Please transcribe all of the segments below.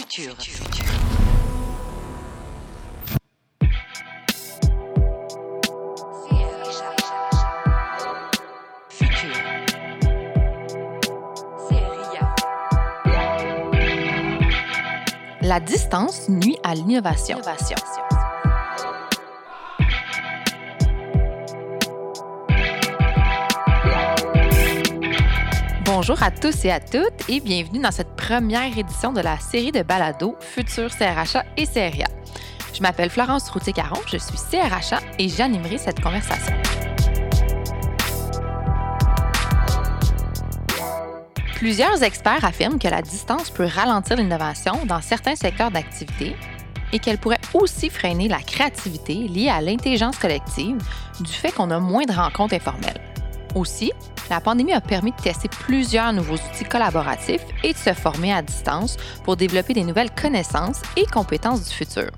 Futur. Futur. La distance nuit à l'innovation. Bonjour à tous et à toutes et bienvenue dans cette première édition de la série de balado Futur CRHA et CRIA. Je m'appelle Florence Routier-Caron, je suis CRHA et j'animerai cette conversation. Plusieurs experts affirment que la distance peut ralentir l'innovation dans certains secteurs d'activité et qu'elle pourrait aussi freiner la créativité liée à l'intelligence collective du fait qu'on a moins de rencontres informelles. Aussi, la pandémie a permis de tester plusieurs nouveaux outils collaboratifs et de se former à distance pour développer des nouvelles connaissances et compétences du futur.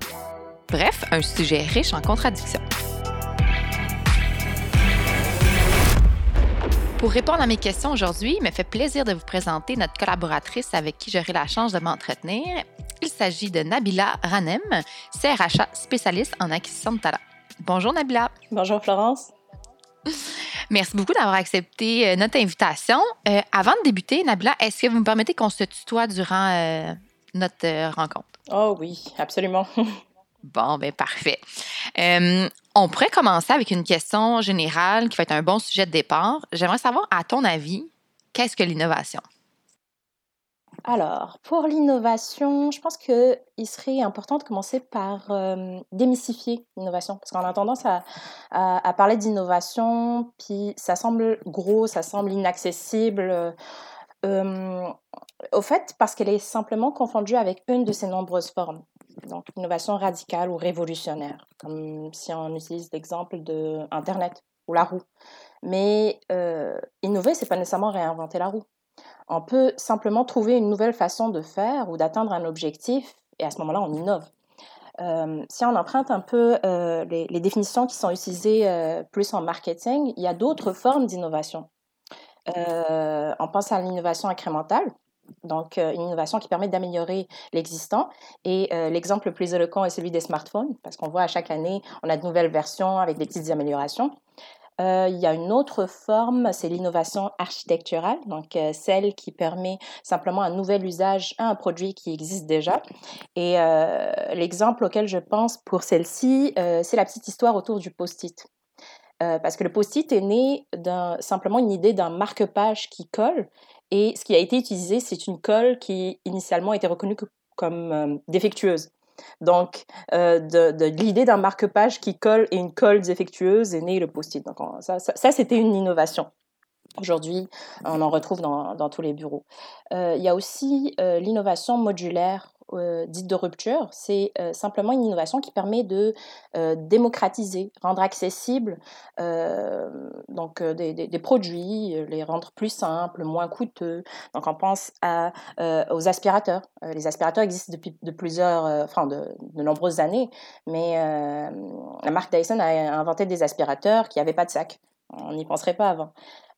Bref, un sujet riche en contradictions. Pour répondre à mes questions aujourd'hui, il me fait plaisir de vous présenter notre collaboratrice avec qui j'aurai la chance de m'entretenir. Il s'agit de Nabila Ranem, CRHA spécialiste en acquisition de talent. Bonjour Nabila. Bonjour Florence. Merci beaucoup d'avoir accepté euh, notre invitation. Euh, avant de débuter, Nabila, est-ce que vous me permettez qu'on se tutoie durant euh, notre rencontre? Oh oui, absolument. Bon, ben parfait. Euh, on pourrait commencer avec une question générale qui va être un bon sujet de départ. J'aimerais savoir, à ton avis, qu'est-ce que l'innovation? Alors, pour l'innovation, je pense qu'il serait important de commencer par euh, démystifier l'innovation. Parce qu'on a tendance à, parler d'innovation, puis ça semble gros, ça semble inaccessible. euh, au fait, parce qu'elle est simplement confondue avec une de ses nombreuses formes. Donc, innovation radicale ou révolutionnaire, comme si on utilise l'exemple de Internet ou la roue. Mais euh, innover, c'est pas nécessairement réinventer la roue. On peut simplement trouver une nouvelle façon de faire ou d'atteindre un objectif et à ce moment-là, on innove. Euh, si on emprunte un peu euh, les, définitions qui sont utilisées euh, plus en marketing, il y a d'autres formes d'innovation. On pense à l'innovation incrémentale, donc une innovation qui permet d'améliorer l'existant. Et l'exemple le plus éloquent est celui des smartphones, parce qu'on voit à chaque année, on a de nouvelles versions avec des petites améliorations. Euh, il y a une autre forme, c'est l'innovation architecturale, donc euh, celle qui permet simplement un nouvel usage à un produit qui existe déjà. Et euh, l'exemple auquel je pense pour celle-ci, c'est la petite histoire autour du post-it. Parce que le post-it est né simplement une idée d'un marque-page qui colle, et ce qui a été utilisé, c'est une colle qui initialement était reconnue co- comme défectueuse. Donc, euh, de, l'idée d'un marque-page qui colle et une colle défectueuse est né le post-it. Donc, on- ça, c'était une innovation. Aujourd'hui, on en retrouve dans, dans tous les bureaux. Euh, il y a aussi euh, l'innovation modulaire, euh, dite de rupture. C'est euh, simplement une innovation qui permet de euh, démocratiser, rendre accessible donc, des, produits, les rendre plus simples, moins coûteux. Donc, on pense aux aspirateurs. Les aspirateurs existent depuis de plusieurs, enfin, de, nombreuses années, mais la marque Dyson a inventé des aspirateurs qui n'avaient pas de sac. On n'y penserait pas avant.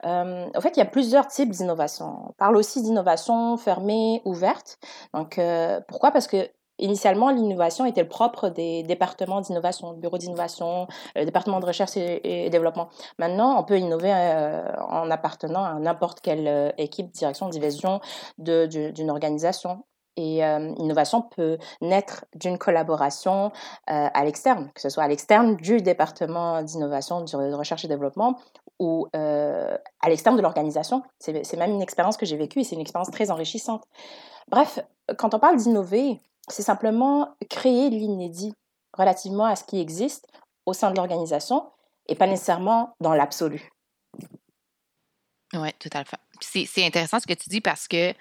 Euh, en fait, il y a plusieurs types d'innovation. On parle aussi d'innovation fermée, ouverte. Donc, euh, pourquoi? Parce que initialement, l'innovation était le propre des départements d'innovation, le bureau d'innovation, le département de recherche et, développement. Maintenant, on peut innover euh, en appartenant à n'importe quelle euh, équipe, direction, division d'une organisation. Et l'innovation peut naître d'une collaboration à l'externe, que ce soit à l'externe du département d'innovation, de recherche et développement, ou à l'externe de l'organisation. C'est même une expérience que j'ai vécue et c'est une expérience très enrichissante. Bref, quand on parle d'innover, c'est simplement créer l'inédit relativement à ce qui existe au sein de l'organisation et pas nécessairement dans l'absolu. Oui, tout à fait. C'est intéressant ce que tu dis parce que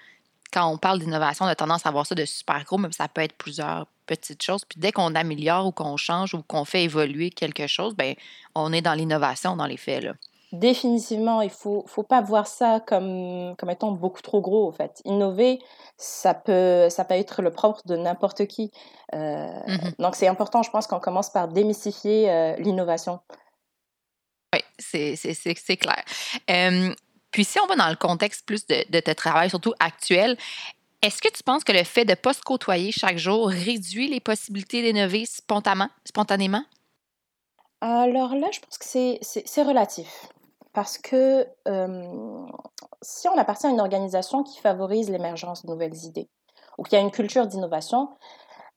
quand on parle d'innovation, on a tendance à voir ça de super gros, mais ça peut être plusieurs petites choses. Puis dès qu'on améliore ou qu'on change ou qu'on fait évoluer quelque chose, ben on est dans l'innovation dans les faits. Là. Définitivement, il faut, faut pas voir ça comme, comme étant beaucoup trop gros, en fait. Innover, ça peut, ça peut être le propre de n'importe qui. Euh, Mhm. Donc, c'est important, je pense, qu'on commence par démystifier euh, l'innovation. Oui, c'est clair. Euh, puis si on va dans le contexte plus de, de ton travail, surtout actuel, Est-ce que tu penses que le fait de ne pas se côtoyer chaque jour réduit les possibilités d'innover spontanément? Alors là, je pense que c'est relatif. Parce que si on appartient à une organisation qui favorise l'émergence de nouvelles idées ou qui a une culture d'innovation,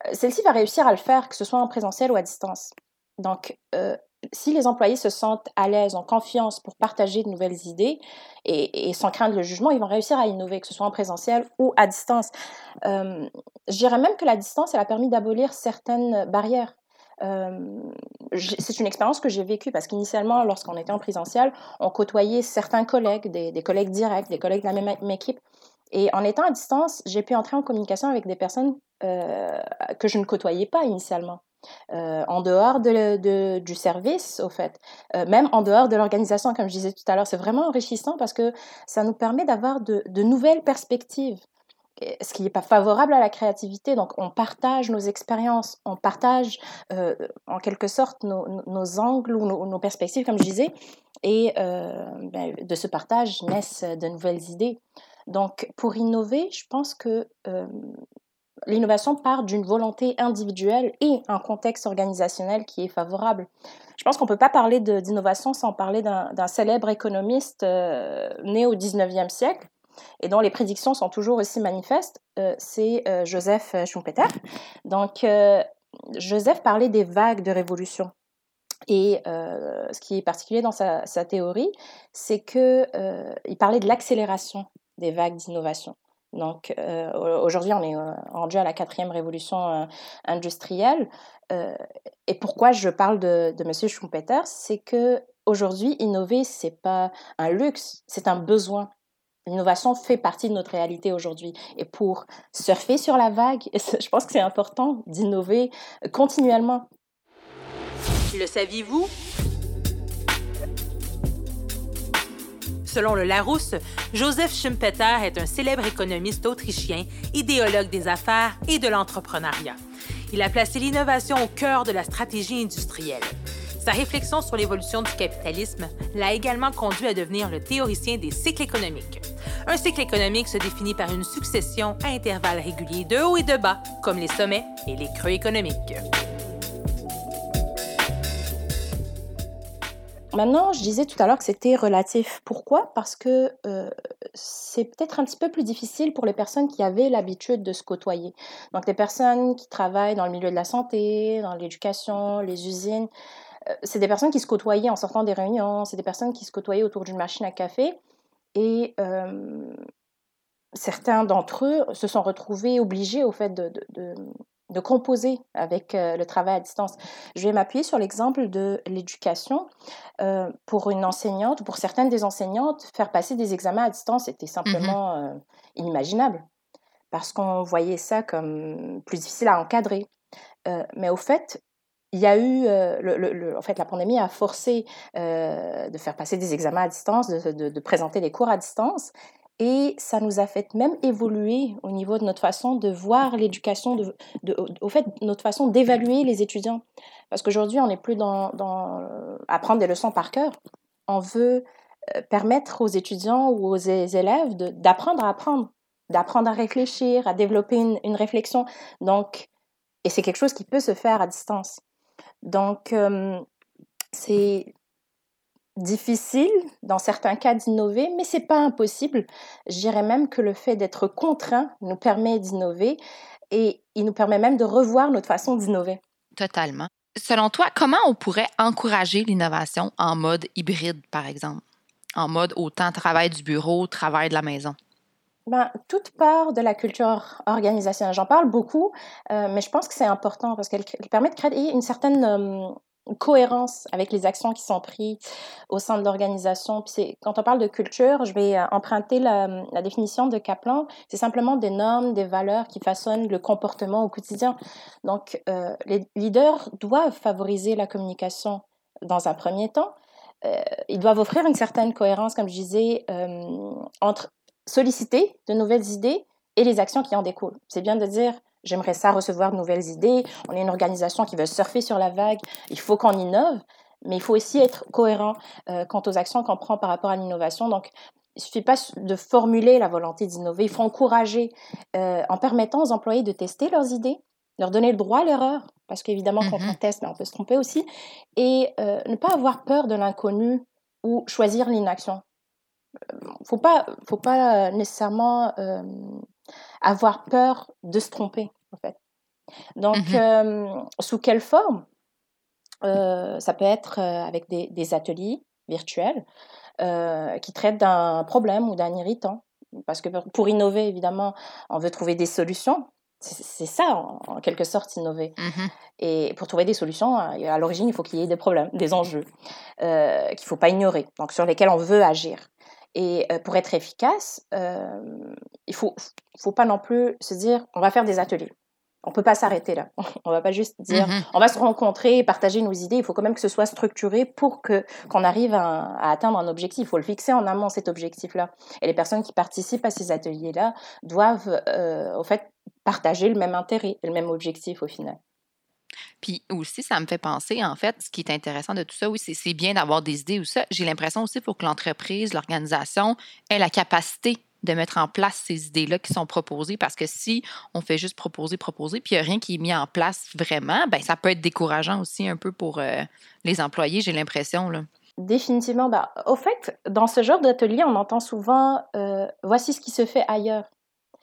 euh, celle-ci va réussir à le faire, que ce soit en présentiel ou à distance. Donc, euh, si les employés se sentent à l'aise, en confiance pour partager de nouvelles idées et, sans craindre le jugement, ils vont réussir à innover, que ce soit en présentiel ou à distance. Euh, je dirais même que la distance, elle a permis d'abolir certaines barrières. C'est une expérience que j'ai vécue parce qu'initialement, lorsqu'on était en présentiel, on côtoyait certains collègues, des, collègues directs, des collègues de la même, équipe. Et en étant à distance, j'ai pu entrer en communication avec des personnes que je ne côtoyais pas initialement. Euh, en dehors de, du service, au fait, euh, même en dehors de l'organisation, comme je disais tout à l'heure, c'est vraiment enrichissant parce que ça nous permet d'avoir de, nouvelles perspectives, ce qui n'est pas favorable à la créativité. Donc, on partage nos expériences, on partage euh, en quelque sorte nos, angles ou nos, perspectives, comme je disais, et ben, de ce partage naissent de nouvelles idées. Donc, pour innover, je pense que l'innovation part d'une volonté individuelle et un contexte organisationnel qui est favorable. Je pense qu'on ne peut pas parler d'innovation sans parler d'un célèbre économiste euh, né au 19e siècle et dont les prédictions sont toujours aussi manifestes, euh, c'est euh, Joseph Schumpeter. Donc, Joseph parlait des vagues de révolution. Et ce qui est particulier dans sa, sa théorie, c'est qu'il parlait de l'accélération des vagues d'innovation. Donc euh, aujourd'hui, on est euh, rendu à la quatrième révolution euh, industrielle. et pourquoi je parle de, de M. Schumpeter, c'est que aujourd'hui, innover, c'est pas un luxe, c'est un besoin. L'innovation fait partie de notre réalité aujourd'hui. Et pour surfer sur la vague, je pense que c'est important d'innover continuellement. Le saviez-vous? Selon le Larousse, Joseph Schumpeter est un célèbre économiste autrichien, idéologue des affaires et de l'entrepreneuriat. Il a placé l'innovation au cœur de la stratégie industrielle. Sa réflexion sur l'évolution du capitalisme l'a également conduit à devenir le théoricien des cycles économiques. Un cycle économique se définit par une succession à intervalles réguliers de hauts et de bas, comme les sommets et les creux économiques. Maintenant, je disais tout à l'heure que c'était relatif. Pourquoi? Parce que euh, c'est peut-être un petit peu plus difficile pour les personnes qui avaient l'habitude de se côtoyer. Donc, les personnes qui travaillent dans le milieu de la santé, dans l'éducation, les usines, euh, c'est des personnes qui se côtoyaient en sortant des réunions, c'est des personnes qui se côtoyaient autour d'une machine à café. Et certains d'entre eux se sont retrouvés obligés, au fait, de composer avec euh, le travail à distance. Je vais m'appuyer sur l'exemple de l'éducation. Euh, pour une enseignante ou pour certaines des enseignantes, faire passer des examens à distance était mmh simplement euh, inimaginable parce qu'on voyait ça comme plus difficile à encadrer. mais au fait, il y a eu, le, en fait, la pandémie a forcé de faire passer des examens à distance, de, de présenter des cours à distance, et ça nous a fait même évoluer au niveau de notre façon de voir l'éducation, au fait, notre façon d'évaluer les étudiants. Parce qu'aujourd'hui, on n'est plus dans, apprendre des leçons par cœur. On veut euh, permettre aux étudiants ou aux élèves d'apprendre à apprendre, d'apprendre à réfléchir, à développer une, une, réflexion. Donc, et c'est quelque chose qui peut se faire à distance. Donc, euh, c'est difficile dans certains cas d'innover, mais c'est pas impossible. Je dirais même que le fait d'être contraint nous permet d'innover et il nous permet même de revoir notre façon d'innover. Totalement. Selon toi, comment on pourrait encourager l'innovation en mode hybride, par exemple? En mode autant travail du bureau, travail de la maison? Ben, toute part de la culture organisationnelle. J'en parle beaucoup, euh, mais je pense que c'est important parce qu'elle permet de créer une certaine euh, cohérence avec les actions qui sont prises au sein de l'organisation. Quand on parle de culture, je vais euh, emprunter la, définition de Kaplan. C'est simplement des normes, des valeurs qui façonnent le comportement au quotidien. Donc, euh, les leaders doivent favoriser la communication dans un premier temps. Euh, ils doivent offrir une certaine cohérence, comme je disais, entre solliciter de nouvelles idées et les actions qui en découlent. C'est bien de dire, J'aimerais ça recevoir de nouvelles idées. On est une organisation qui veut surfer sur la vague. Il faut qu'on innove, mais il faut aussi être cohérent euh, quant aux actions qu'on prend par rapport à l'innovation. Donc, il suffit pas de formuler la volonté d'innover, il faut encourager euh, en permettant aux employés de tester leurs idées, leur donner le droit à l'erreur, parce qu'évidemment, quand on mmh teste, ben, on peut se tromper aussi, et euh, ne pas avoir peur de l'inconnu ou choisir l'inaction. Faut pas, faut pas nécessairement avoir peur de se tromper, en fait. Donc, mmh sous quelle forme? Ça peut être avec des, des ateliers virtuels qui traitent d'un problème ou d'un irritant. Parce que pour innover, évidemment, on veut trouver des solutions. C'est ça, en, quelque sorte, innover. Mmh Et pour trouver des solutions, à l'origine, il faut qu'il y ait des problèmes, des enjeux euh, qu'il ne faut pas ignorer, donc sur lesquels on veut agir. Et pour être efficace, il ne faut, faut pas non plus se dire on va faire des ateliers. On ne peut pas s'arrêter là. On ne va pas juste dire mmh on va se rencontrer et partager nos idées. Il faut quand même que ce soit structuré pour que qu'on arrive à, atteindre un objectif. Il faut le fixer en amont cet objectif-là. Et les personnes qui participent à ces ateliers-là doivent au fait partager le même intérêt et le même objectif au final. Puis aussi, ça me fait penser, en fait, ce qui est intéressant de tout ça, oui, c'est bien d'avoir des idées ou ça. J'ai l'impression aussi pour que l'entreprise, l'organisation ait la capacité de mettre en place ces idées-là qui sont proposées parce que si on fait juste proposer, proposer, puis il n'y a rien qui est mis en place vraiment, ben ça peut être décourageant aussi un peu pour euh, les employés, j'ai l'impression. Définitivement. Bah, au fait, dans ce genre d'atelier, on entend souvent euh, voici ce qui se fait ailleurs.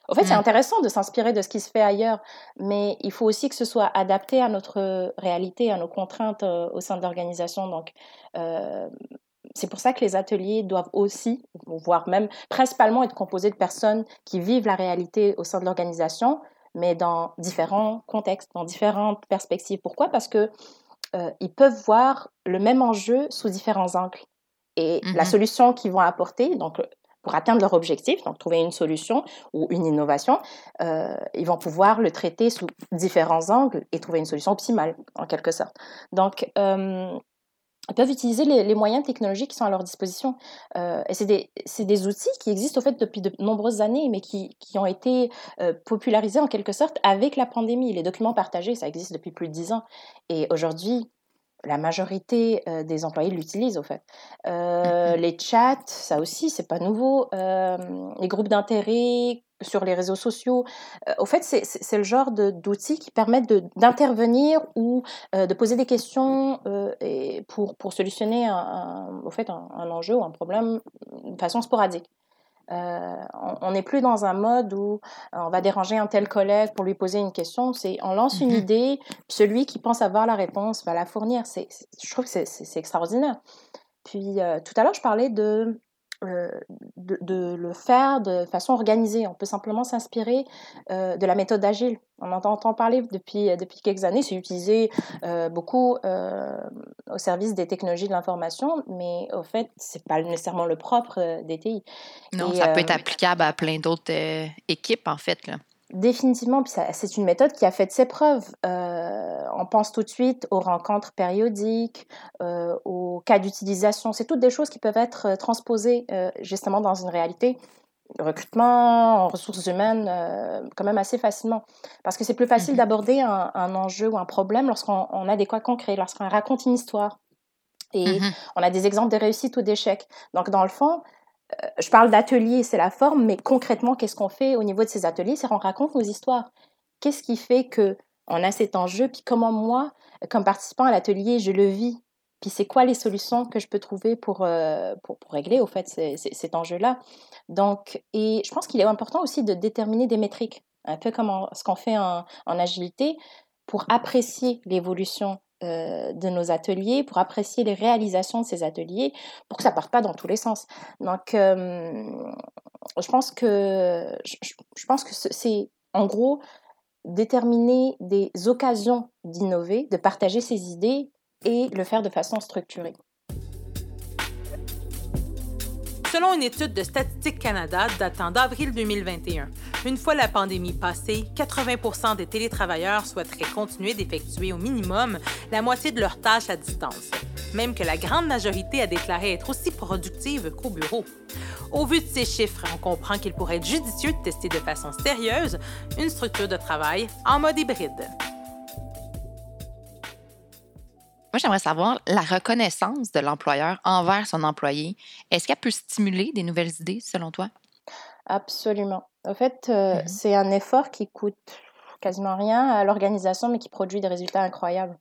En fait, c'est mmh. intéressant de s'inspirer de ce qui se fait ailleurs, mais il faut aussi que ce soit adapté à notre réalité, à nos contraintes euh, au sein de l'organisation. Donc, euh, c'est pour ça que les ateliers doivent aussi, voire même principalement, être composés de personnes qui vivent la réalité au sein de l'organisation, mais dans différents contextes, dans différentes perspectives. Pourquoi? Parce que euh, ils peuvent voir le même enjeu sous différents angles. Et la mmh solution qu'ils vont apporter, donc pour atteindre leur objectif, donc trouver une solution ou une innovation, euh, ils vont pouvoir le traiter sous différents angles et trouver une solution optimale, en quelque sorte. Donc, euh, ils peuvent utiliser les, moyens technologiques qui sont à leur disposition. Euh, et c'est des, outils qui existent au fait depuis de nombreuses années, mais qui ont été popularisés en quelque sorte avec la pandémie. Les documents partagés, ça existe depuis plus de dix ans. Et aujourd'hui, la majorité euh, des employés l'utilisent au fait. Euh, mmh les chats, ça aussi, c'est pas nouveau. Euh, les groupes d'intérêt sur les réseaux sociaux. au fait, c'est le genre d'outils qui permettent d'intervenir ou de poser des questions et pour, pour solutionner un, au fait, un, enjeu ou un problème de façon sporadique. Euh, on n'est plus dans un mode où euh, on va déranger un tel collègue pour lui poser une question. C'est on lance une mmh idée, celui qui pense avoir la réponse va la fournir. C'est, je trouve que c'est, extraordinaire. Puis euh, tout à l'heure, je parlais de euh, de, le faire de façon organisée. On peut simplement s'inspirer euh, de la méthode agile. On entend parler depuis, depuis quelques années, c'est utilisé euh, beaucoup au service des technologies de l'information, mais au fait, c'est pas nécessairement le propre des TI. Non, ça peut être applicable à plein d'autres équipes, en fait. Là. Définitivement, puis c'est une méthode qui a fait ses preuves. Euh, on pense tout de suite aux rencontres périodiques, euh, aux cas d'utilisation. C'est toutes des choses qui peuvent être euh, transposées justement dans une réalité recrutement, en ressources humaines, quand même assez facilement. Parce que c'est plus facile mmh d'aborder un, enjeu ou un problème lorsqu'on a des cas concrets, lorsqu'on raconte une histoire. Et mmh on a des exemples de réussite ou d'échecs. Donc, dans le fond, je parle d'atelier, c'est la forme, mais concrètement, qu'est-ce qu'on fait au niveau de ces ateliers? C'est qu'on raconte nos histoires. Qu'est-ce qui fait que on a cet enjeu, puis comment moi, comme participant à l'atelier, je le vis? Puis c'est quoi les solutions que je peux trouver pour, euh, pour, régler au fait cet enjeu-là? Donc, et je pense qu'il est important aussi de déterminer des métriques, un peu comme ce qu'on fait en, agilité, pour apprécier l'évolution euh, de nos ateliers, pour apprécier les réalisations de ces ateliers, pour que ça parte pas dans tous les sens. Donc, euh, je pense que je, pense que c'est en gros déterminer des occasions d'innover, de partager ses idées et le faire de façon structurée. Selon une étude de Statistique Canada datant d'avril 2021, une fois la pandémie passée, 80 des télétravailleurs souhaiteraient continuer d'effectuer au minimum la moitié de leurs tâches à distance, même que la grande majorité a déclaré être aussi productive qu'au bureau. Au vu de ces chiffres, on comprend qu'il pourrait être judicieux de tester de façon sérieuse une structure de travail en mode hybride. Moi, j'aimerais savoir la reconnaissance de l'employeur envers son employé. Est-ce qu'elle peut stimuler des nouvelles idées, selon toi? Absolument. En fait, euh, mm-hmm. c'est un effort qui coûte quasiment rien à l'organisation, mais qui produit des résultats incroyables.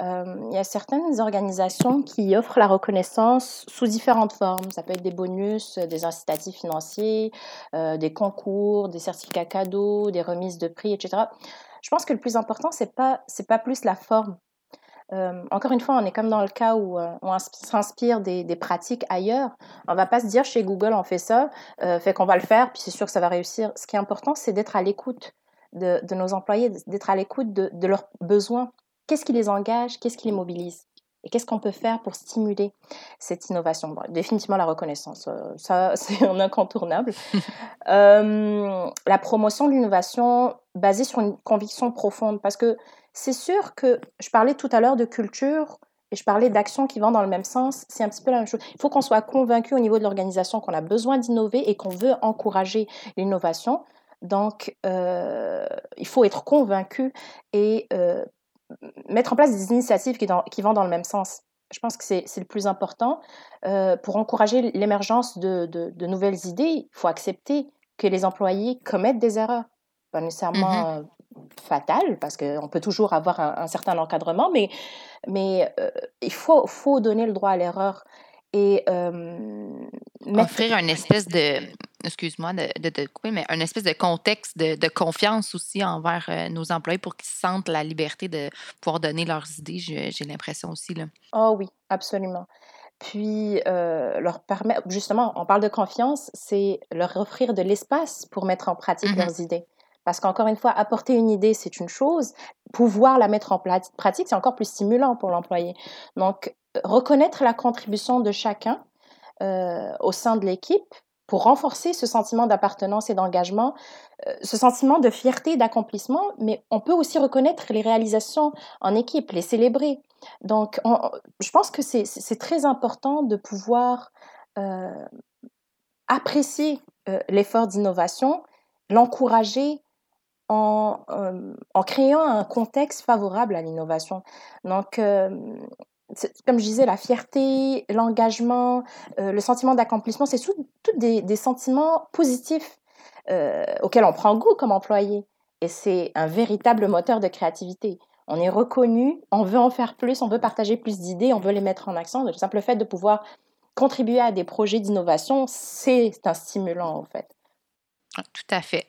Euh, il y a certaines organisations qui offrent la reconnaissance sous différentes formes. Ça peut être des bonus, des incitatifs financiers, euh, des concours, des certificats cadeaux, des remises de prix, etc. Je pense que le plus important, c'est pas c'est pas plus la forme. Euh, encore une fois, on est comme dans le cas où on s'inspire des, des, pratiques ailleurs. On va pas se dire chez Google on fait ça, fait qu'on va le faire, puis c'est sûr que ça va réussir. Ce qui est important, c'est d'être à l'écoute de, de, nos employés, d'être à l'écoute de, de, leurs besoins. Qu'est-ce qui les engage? Qu'est-ce qui les mobilise? Et qu'est-ce qu'on peut faire pour stimuler cette innovation? Définitivement la reconnaissance, euh, ça c'est un incontournable. euh, la promotion de l'innovation basée sur une conviction profonde, parce que c'est sûr que je parlais tout à l'heure de culture et je parlais d'actions qui vont dans le même sens, c'est un petit peu la même chose. Il faut qu'on soit convaincu au niveau de l'organisation qu'on a besoin d'innover et qu'on veut encourager l'innovation. Donc, euh, il faut être convaincu et euh, mettre en place des initiatives qui, vont dans le même sens. Je pense que c'est le plus important. Euh, pour encourager l'émergence de, nouvelles idées, il faut accepter que les employés commettent des erreurs. Pas nécessairement mm-hmm. euh, fatales, parce qu'on peut toujours avoir un, certain encadrement, mais, mais euh, il faut, faut donner le droit à l'erreur et offrir une espèce de excuse-moi de, de, couper, mais un espèce de contexte de, confiance aussi envers nos employés pour qu'ils sentent la liberté de pouvoir donner leurs idées, j'ai l'impression aussi. Là. Oh oui, absolument. Puis, euh, leur permettre, justement, on parle de confiance, c'est leur offrir de l'espace pour mettre en pratique leurs mm-hmm. idées. Parce qu'encore une fois, apporter une idée, c'est une chose. Pouvoir la mettre en pratique, c'est encore plus stimulant pour l'employé. Donc, reconnaître la contribution de chacun euh, au sein de l'équipe pour renforcer ce sentiment d'appartenance et d'engagement, euh, ce sentiment de fierté, d'accomplissement, mais on peut aussi reconnaître les réalisations en équipe, les célébrer. Donc, je pense que c'est très important de pouvoir euh, apprécier euh, l'effort d'innovation, l'encourager en, en, créant un contexte favorable à l'innovation. Donc, comme je disais, la fierté, l'engagement, euh, le sentiment d'accomplissement, c'est tous des, sentiments positifs euh, auxquels on prend goût comme employé. Et c'est un véritable moteur de créativité. On est reconnu, on veut en faire plus, on veut partager plus d'idées, on veut les mettre en action. Le simple fait de pouvoir contribuer à des projets d'innovation, c'est un stimulant, en fait. Tout à fait.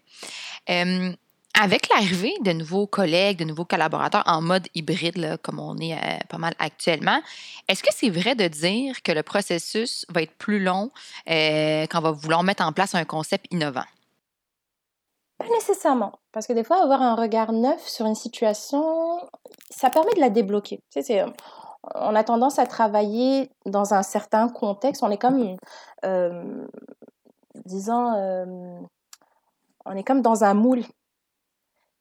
Avec l'arrivée de nouveaux collègues, de nouveaux collaborateurs en mode hybride, comme on est euh, pas mal actuellement, est-ce que c'est vrai de dire que le processus va être plus long euh, quand on va vouloir mettre en place un concept innovant? Pas nécessairement, parce que des fois, avoir un regard neuf sur une situation, ça permet de la débloquer. Sais, on a tendance à travailler dans un certain contexte. On est comme, euh, disons, on est comme dans un moule.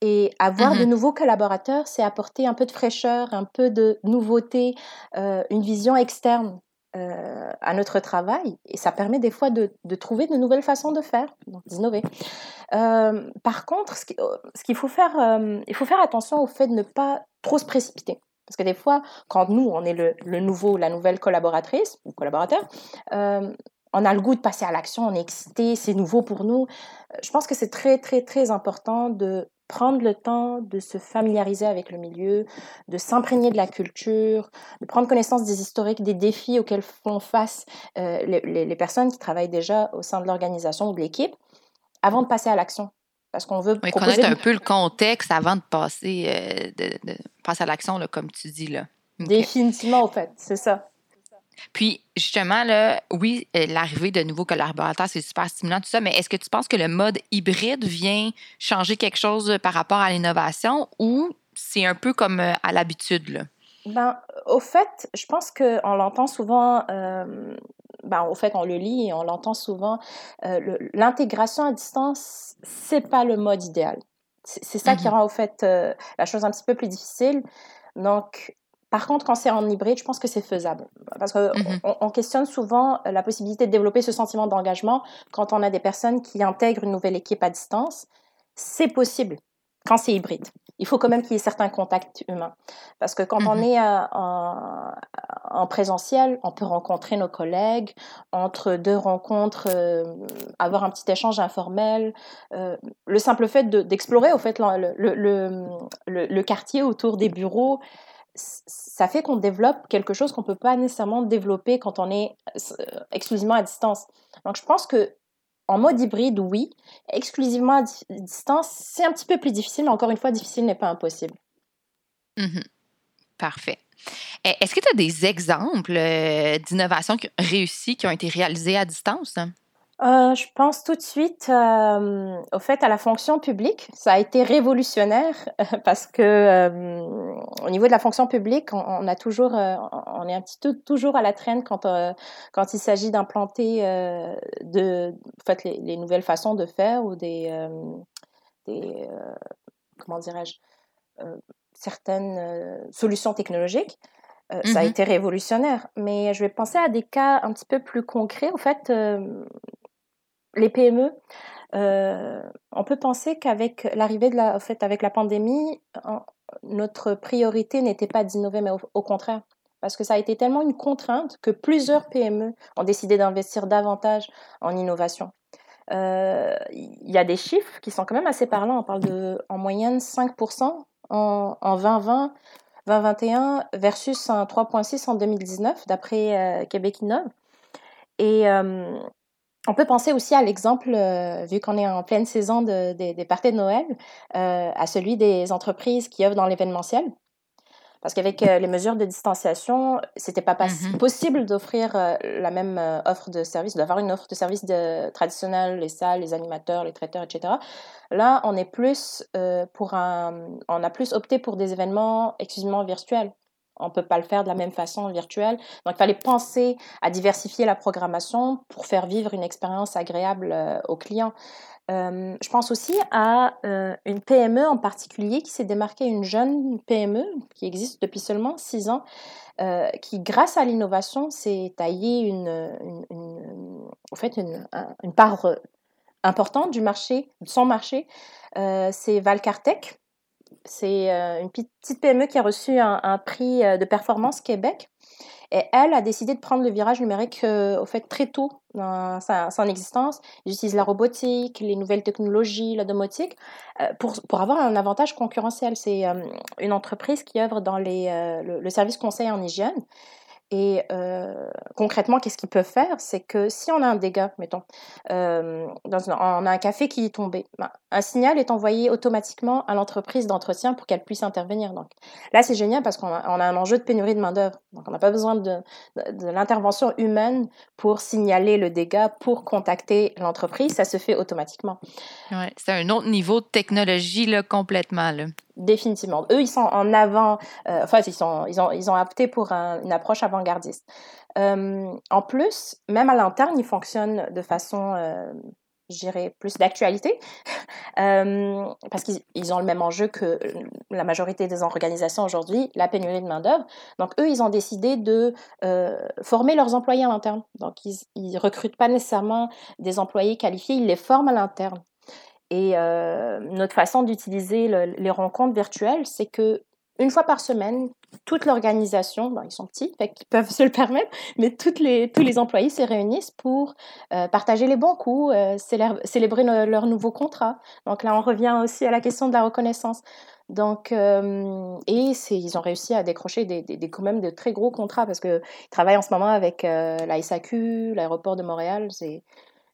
Et avoir de mmh nouveaux collaborateurs, c'est apporter un peu de fraîcheur, un peu de nouveauté, euh, une vision externe euh, à notre travail. Et ça permet des fois de, de trouver de nouvelles façons de faire, d'innover. Euh, par contre, ce qu'il faut faire, il faut faire attention au fait de ne pas trop se précipiter. Parce que des fois, quand nous, on est le, le nouveau, la nouvelle collaboratrice ou collaborateur, on a le goût de passer à l'action, on est excité, c'est nouveau pour nous. Je pense que c'est très, très, très important de prendre le temps de se familiariser avec le milieu, de s'imprégner de la culture, de prendre connaissance des historiques, des défis auxquels font face euh, les, personnes qui travaillent déjà au sein de l'organisation ou de l'équipe, avant de passer à l'action. Parce qu'on veut connaître un peu le contexte avant de passer, euh, de, passer à l'action, comme tu dis. Là. Définitivement, au fait, c'est ça. Puis, justement, là, oui, euh, l'arrivée de nouveaux collaborateurs, c'est super stimulant, tout ça, mais est-ce que tu penses que le mode hybride vient changer quelque chose par rapport à l'innovation ou c'est un peu comme euh, à l'habitude, Ben, au fait, je pense qu'on l'entend souvent, euh, ben, au fait, on le lit et on l'entend souvent, l'intégration à distance, c'est pas le mode idéal. C'est ça qui mm-hmm. rend, au fait, la chose un petit peu plus difficile. Donc, par contre, quand c'est en hybride, je pense que c'est faisable. Parce qu'on mmh on questionne souvent euh, la possibilité de développer ce sentiment d'engagement quand on a des personnes qui intègrent une nouvelle équipe à distance. C'est possible quand c'est hybride. il faut quand même qu'il y ait certains contacts humains. Parce que quand on mmh est en, en, présentiel, on peut rencontrer nos collègues, entre deux rencontres, avoir un petit échange informel. le simple fait d'explorer, au fait, le, le, le, le, quartier autour des bureaux, ça fait qu'on développe quelque chose qu'on ne peut pas nécessairement développer quand on est exclusivement à distance. Donc, je pense que en mode hybride, oui. Exclusivement à distance, c'est un petit peu plus difficile, mais encore une fois, difficile n'est pas impossible. Mmh Parfait. Est-ce que tu as des exemples euh, d'innovations réussies qui ont été réalisées à distance? Euh, je pense tout de suite euh, au fait à la fonction publique. Ça a été révolutionnaire parce que euh, au niveau de la fonction publique, on, a toujours, on est un petit peu toujours à la traîne quand quand il s'agit d'implanter de en fait les, les, nouvelles façons de faire ou des, des comment dirais-je certaines solutions technologiques. Ça a mmh été révolutionnaire, mais je vais penser à des cas un petit peu plus concrets. En fait, les PME, euh, on peut penser qu'avec l'arrivée de la, en fait, avec la pandémie, notre priorité n'était pas d'innover, mais au, contraire, parce que ça a été tellement une contrainte que plusieurs PME ont décidé d'investir davantage en innovation. Euh, il y a des chiffres qui sont quand même assez parlants. On parle de, en moyenne, 5% en, en 2020, 2021 versus un 3,6% en 2019, d'après euh, Québec Innove. Et on peut penser aussi à l'exemple, euh, vu qu'on est en pleine saison des parties de Noël, euh, à celui des entreprises qui œuvrent dans l'événementiel. Parce qu'avec euh, les mesures de distanciation, c'était pas mmh possible d'offrir la même offre de service, d'avoir une offre de service de, traditionnelle, les salles, les animateurs, les traiteurs, etc. Là, on est plus pour un, on a plus opté pour des événements exclusivement virtuels. On ne peut pas le faire de la même façon virtuelle. Donc, il fallait penser à diversifier la programmation pour faire vivre une expérience agréable euh, aux clients. Euh, je pense aussi à euh, une PME en particulier qui s'est démarquée, une jeune PME qui existe depuis seulement six ans, qui, grâce à l'innovation, s'est taillée une, en fait une, une, part importante du marché, de son marché. C'est Valcartech c'est euh, une petite PME qui a reçu un, prix euh, de performance Québec. Et elle a décidé de prendre le virage numérique euh, au fait très tôt dans son existence. Ils utilisent la robotique, les nouvelles technologies, la domotique pour, pour avoir un avantage concurrentiel. C'est une entreprise qui œuvre dans les, le, service conseil en hygiène et euh, concrètement, qu'est-ce qu'ils peuvent faire? C'est que si on a un dégât, mettons, euh, on a un café qui est tombé, ben, un signal est envoyé automatiquement à l'entreprise d'entretien pour qu'elle puisse intervenir. Donc là, c'est génial parce qu'on a, un enjeu de pénurie de main-d'œuvre. Donc on n'a pas besoin de, de, l'intervention humaine pour signaler le dégât, pour contacter l'entreprise. Ça se fait automatiquement. Ouais, c'est un autre niveau de technologie là, complètement. Là définitivement. Eux, ils sont en avant, euh, enfin, ils, sont, ils, ont, ils ont opté pour une approche avant-gardiste. Euh, en plus, même à l'interne, ils fonctionnent de façon, euh, je dirais, plus d'actualité, parce qu'ils ont le même enjeu que la majorité des organisations aujourd'hui, la pénurie de main-d'œuvre. Donc, eux, ils ont décidé de former leurs employés à l'interne. Donc, ils ne recrutent pas nécessairement des employés qualifiés, ils les forment à l'interne. Et euh, notre façon d'utiliser les rencontres virtuelles, c'est que une fois par semaine, toute l'organisation, ils sont petits, qu'ils peuvent se le permettre, mais tous les employés se réunissent pour euh, partager les bons coups, euh, célébrer leur nouveau contrat. Donc là, on revient aussi à la question de la reconnaissance. Donc, et ils ont réussi à décrocher des, des, quand même de très gros contrats parce qu'ils travaillent en ce moment avec la SAQ, l'aéroport de Montréal.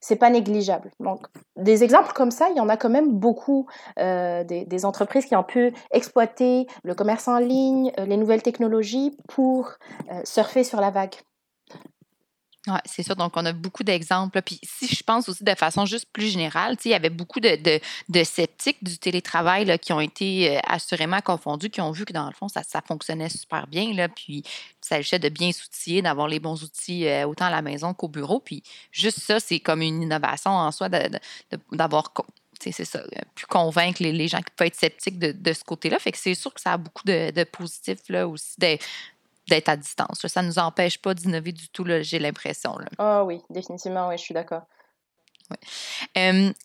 C'est pas négligeable. Donc, des exemples comme ça, il y en a quand même beaucoup euh, des, entreprises qui ont pu exploiter le commerce en ligne, euh, les nouvelles technologies pour euh, surfer sur la vague. Oui, c'est sûr. Donc, on a beaucoup d'exemples. Puis, si je pense aussi de façon juste plus générale, il y avait beaucoup de, sceptiques du télétravail qui ont été euh, assurément confondus, qui ont vu que dans le fond, ça, ça fonctionnait super bien. Puis, il s'agissait de bien s'outiller, d'avoir les bons outils euh, autant à la maison qu'au bureau. Puis, juste ça, c'est comme une innovation en soi d'avoir c'est ça, euh, plus convaincre les, gens qui peuvent être sceptiques de, de ce côté-là. Fait que c'est sûr que ça a beaucoup de, de positifs là aussi, d'être à distance. Ça ne nous empêche pas d'innover du tout, j'ai l'impression. Ah oui, définitivement, oui, je suis d'accord.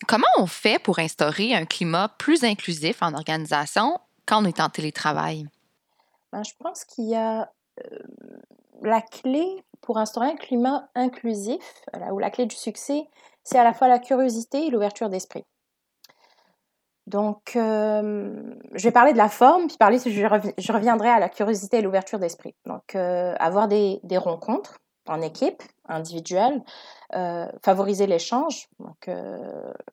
comment on fait pour instaurer un climat plus inclusif en organisation quand on est en télétravail? Ben, je pense qu'il y a euh, la clé pour instaurer un climat inclusif, ou la clé du succès, c'est à la fois la curiosité et l'ouverture d'esprit. Donc, euh, je vais parler de la forme, puis parler, je, reviendrai à la curiosité et l'ouverture d'esprit. Donc, euh, avoir des, rencontres en équipe, individuelles, euh, favoriser l'échange. Donc,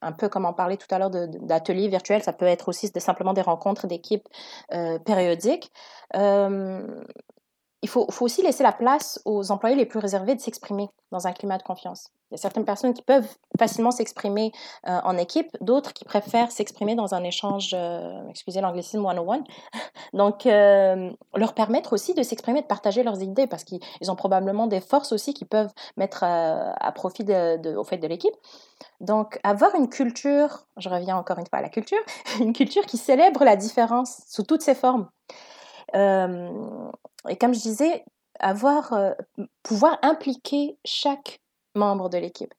un peu comme on parlait tout à l'heure d'ateliers virtuels, ça peut être aussi simplement des rencontres d'équipe périodiques il faut, aussi laisser la place aux employés les plus réservés de s'exprimer dans un climat de confiance. Il y a certaines personnes qui peuvent facilement s'exprimer euh, en équipe, d'autres qui préfèrent s'exprimer dans un échange, euh, excusez l'anglicisme one-on-one. Donc, euh, leur permettre aussi de s'exprimer, de partager leurs idées, parce qu'ils ont probablement des forces aussi qu'ils peuvent mettre à profit au fait de l'équipe. Donc, avoir une culture, je reviens encore une fois à la culture, une culture qui célèbre la différence sous toutes ses formes et comme je disais, avoir, pouvoir impliquer chaque membre de l'équipe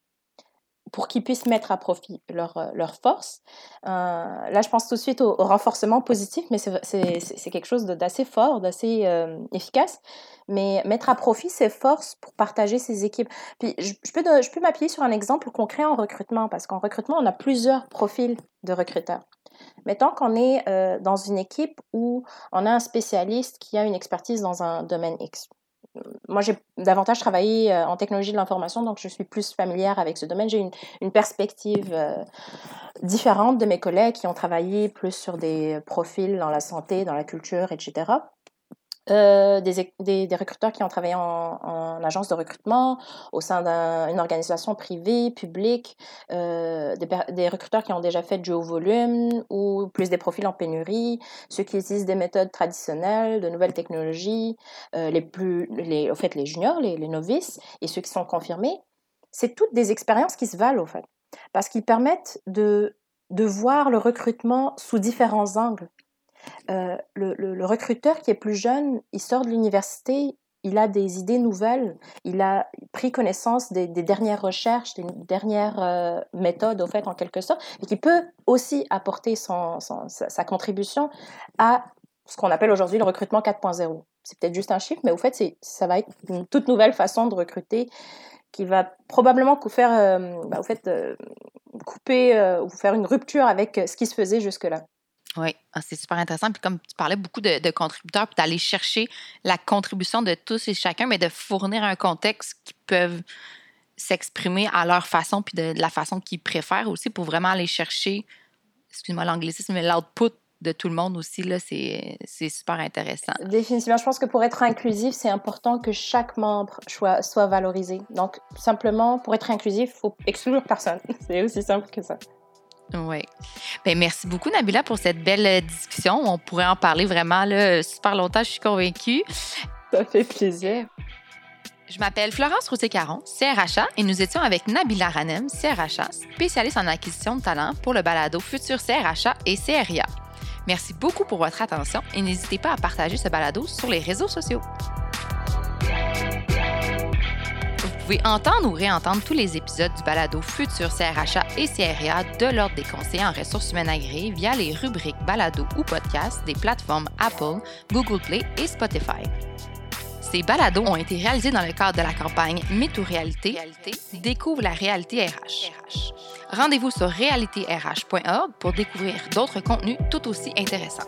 pour qu'ils puissent mettre à profit leur, leur force. là, je pense tout de suite au, renforcement positif, mais c'est quelque chose d'assez fort, d'assez efficace. Mais mettre à profit ses forces pour partager ses équipes. Puis, je peux, je peux m'appuyer sur un exemple concret en recrutement, parce qu'en recrutement, on a plusieurs profils de recruteurs. Mettons qu'on est euh, dans une équipe où on a un spécialiste qui a une expertise dans un domaine X. Moi, j'ai davantage travaillé euh, en technologie de l'information, donc je suis plus familière avec ce domaine. J'ai une, perspective euh, différente de mes collègues qui ont travaillé plus sur des profils dans la santé, dans la culture, etc. Euh, des, recruteurs qui ont travaillé en, agence de recrutement, au sein d'une organisation privée, publique, euh, des, recruteurs qui ont déjà fait du haut volume ou plus des profils en pénurie, ceux qui utilisent des méthodes traditionnelles, de nouvelles technologies, euh, les plus, les, fait, les juniors, les, novices et ceux qui sont confirmés. C'est toutes des expériences qui se valent, au fait, parce qu'ils permettent de voir le recrutement sous différents angles. Euh, le, recruteur qui est plus jeune, il sort de l'université, il a des idées nouvelles, il a pris connaissance des, dernières recherches, des dernières euh, méthodes, au fait, en quelque sorte, et qui peut aussi apporter son, sa, contribution à ce qu'on appelle aujourd'hui le recrutement 4.0. C'est peut-être juste un chiffre, mais au fait, ça va être une toute nouvelle façon de recruter qui va probablement faire, euh, bah, au fait, couper ou faire une rupture avec ce qui se faisait jusque-là. Oui, ah, c'est super intéressant. Puis comme tu parlais beaucoup de, contributeurs, puis d'aller chercher la contribution de tous et chacun, mais de fournir un contexte qui peuvent s'exprimer à leur façon, puis de, la façon qu'ils préfèrent aussi pour vraiment aller chercher, excuse-moi l'anglicisme, mais l'output de tout le monde aussi, là, c'est, super intéressant. Définitivement, je pense que pour être inclusif, c'est important que chaque membre soit, soit valorisé. Donc, simplement, pour être inclusif, il faut exclure personne. C'est aussi simple que ça. Oui. Bien, merci beaucoup, Nabila, pour cette belle euh, discussion. On pourrait en parler vraiment là, super longtemps, je suis convaincue. Ça fait plaisir. Je m'appelle Florence Roussé-Caron, CRHA, et nous étions avec Nabila Ranem, CRHA, spécialiste en acquisition de talent pour le balado Futur CRHA et CRIA. Merci beaucoup pour votre attention et n'hésitez pas à partager ce balado sur les réseaux sociaux pouvez entendre ou réentendre tous les épisodes du balado Futur CRHA et CRA de l'Ordre des conseillers en ressources humaines agréées via les rubriques balado ou podcast des plateformes Apple, Google Play et Spotify. Ces balados ont été réalisés dans le cadre de la campagne Métou Réalité, Découvre la réalité RH. Rendez-vous sur réalitérh.org pour découvrir d'autres contenus tout aussi intéressants.